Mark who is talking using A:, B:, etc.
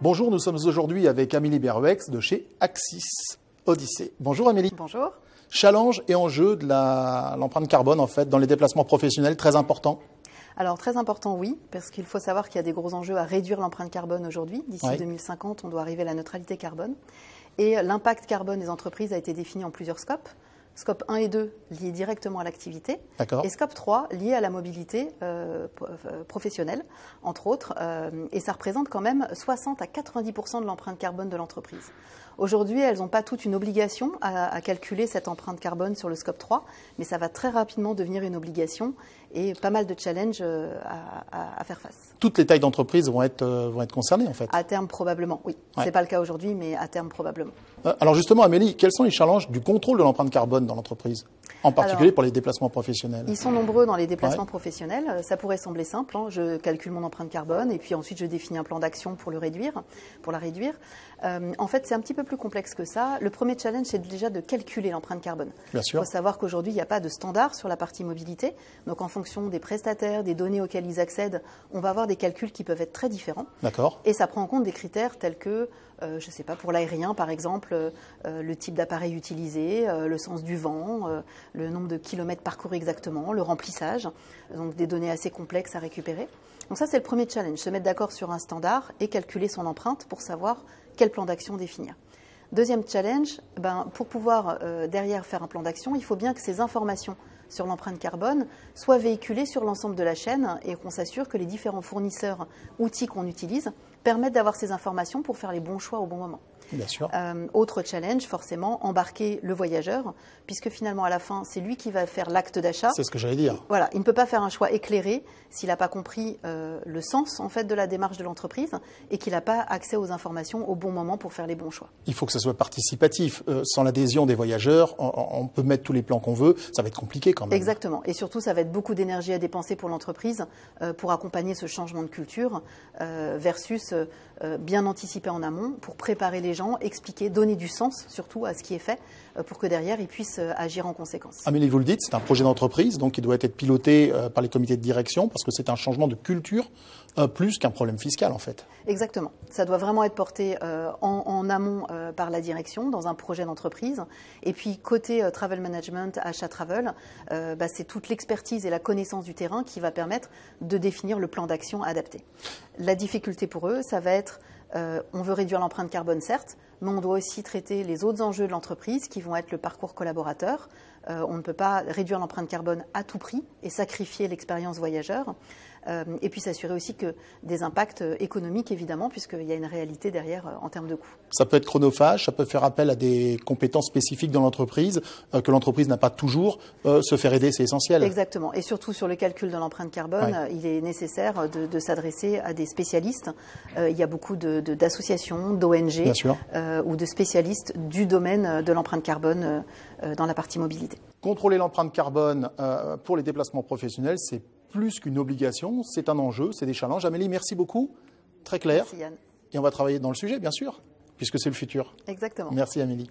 A: Bonjour, nous sommes aujourd'hui avec Amélie Beruex de chez Axis Odyssée. Bonjour Amélie.
B: Bonjour.
A: Challenge et enjeu de l'empreinte carbone en fait dans les déplacements professionnels très important.
B: Alors très important, oui, parce qu'il faut savoir qu'il y a des gros enjeux à réduire l'empreinte carbone aujourd'hui. D'ici
A: Ouais.
B: 2050, on doit arriver à la neutralité carbone. Et l'impact carbone des entreprises a été défini en plusieurs scopes. Scope 1 et 2 liés directement à l'activité. Et scope 3 lié à la mobilité euh, euh, professionnelle, entre autres. euh, et ça représente quand même 60 à 90% de l'empreinte carbone de l'entreprise. Aujourd'hui, elles n'ont pas toute une obligation à, à calculer cette empreinte carbone sur le scope 3, mais ça va très rapidement devenir une obligation et pas mal de challenges à, à- à faire face.
A: Toutes les tailles d'entreprise vont être, vont être concernées en fait.
B: À terme, probablement, oui.
A: Ouais.
B: C'est pas le cas aujourd'hui, mais à terme, probablement.
A: Euh, Alors justement Amélie, quels sont les challenges du contrôle de l'empreinte carbone dans l'entreprise? En particulier
B: Alors,
A: pour les déplacements professionnels.
B: Ils sont nombreux dans les déplacements
A: Ouais.
B: professionnels. Euh, Ça pourrait sembler simple. hein. Je calcule mon empreinte carbone et puis ensuite je définis un plan d'action pour le réduire, pour la réduire. Euh, en fait, c'est un petit peu plus complexe que ça. Le premier challenge, c'est déjà de calculer l'empreinte carbone.
A: Bien
B: Il
A: sûr.
B: faut savoir qu'aujourd'hui, il n'y a pas de standard sur la partie mobilité. Donc, en fonction des prestataires, des données auxquelles ils accèdent, on va avoir des calculs qui peuvent être très différents.
A: D'accord.
B: Et ça prend en compte des critères tels que, euh, je ne sais pas, pour l'aérien par exemple, euh, le type d'appareil utilisé, euh, le sens du vent, le nombre de kilomètres parcourus exactement, le remplissage, donc des données assez complexes à récupérer. Donc ça c'est le premier challenge, se mettre d'accord sur un standard et calculer son empreinte pour savoir quel plan d'action définir. Deuxième challenge, ben, pour pouvoir euh, derrière faire un plan d'action, il faut bien que ces informations sur l'empreinte carbone soient véhiculées sur l'ensemble de la chaîne et qu'on s'assure que les différents fournisseurs, outils qu'on utilise, permettent d'avoir ces informations pour faire les bons choix au bon moment.
A: Bien sûr.
B: Euh, autre challenge, forcément, embarquer le voyageur, puisque finalement, à la fin, c'est lui qui va faire l'acte d'achat.
A: C'est ce que j'allais dire.
B: Voilà, il ne peut pas faire un choix éclairé s'il n'a pas compris euh, le sens en fait de la démarche de l'entreprise et qu'il n'a pas accès aux informations au bon moment pour faire les bons choix.
A: Il faut que ça soit participatif. Euh, sans l'adhésion des voyageurs, on, on peut mettre tous les plans qu'on veut. Ça va être compliqué quand même.
B: Exactement. Et surtout, ça va être beaucoup d'énergie à dépenser pour l'entreprise pour accompagner ce changement de culture versus bien anticiper en amont pour préparer les gens, expliquer, donner du sens surtout à ce qui est fait euh, pour que derrière ils puissent euh, agir en conséquence.
A: Amélie, vous le dites, c'est un projet d'entreprise, donc il doit être piloté euh, par les comités de direction parce que c'est un changement de culture euh, plus qu'un problème fiscal en fait.
B: Exactement. Ça doit vraiment être porté euh, en, en amont euh, par la direction dans un projet d'entreprise. Et puis côté euh, travel management, achat travel, euh, bah, c'est toute l'expertise et la connaissance du terrain qui va permettre de définir le plan d'action adapté. La difficulté pour eux, ça va être euh, on veut réduire l'empreinte carbone, certes, mais on doit aussi traiter les autres enjeux de l'entreprise qui vont être le parcours collaborateur. Euh, on ne peut pas réduire l'empreinte carbone à tout prix et sacrifier l'expérience voyageur. Euh, et puis s'assurer aussi que des impacts euh, économiques, évidemment, puisqu'il y a une réalité derrière euh, en termes de coûts.
A: Ça peut être chronophage, ça peut faire appel à des compétences spécifiques dans l'entreprise que l'entreprise n'a pas toujours. Se faire aider, c'est essentiel.
B: Exactement. Et surtout sur le calcul de l'empreinte carbone,
A: Ouais.
B: il est nécessaire de, de s'adresser à des spécialistes. Il y a beaucoup de- de- d'associations, d'ONG ou de spécialistes du domaine de l'empreinte carbone dans la partie mobilité.
A: Contrôler l'empreinte carbone euh, pour les déplacements professionnels, c'est plus qu'une obligation, c'est un enjeu, c'est des challenges. Amélie, merci beaucoup. Très clair.
B: Merci Yann.
A: Et on va travailler dans le sujet, bien sûr, puisque c'est le futur.
B: Exactement.
A: Merci Amélie.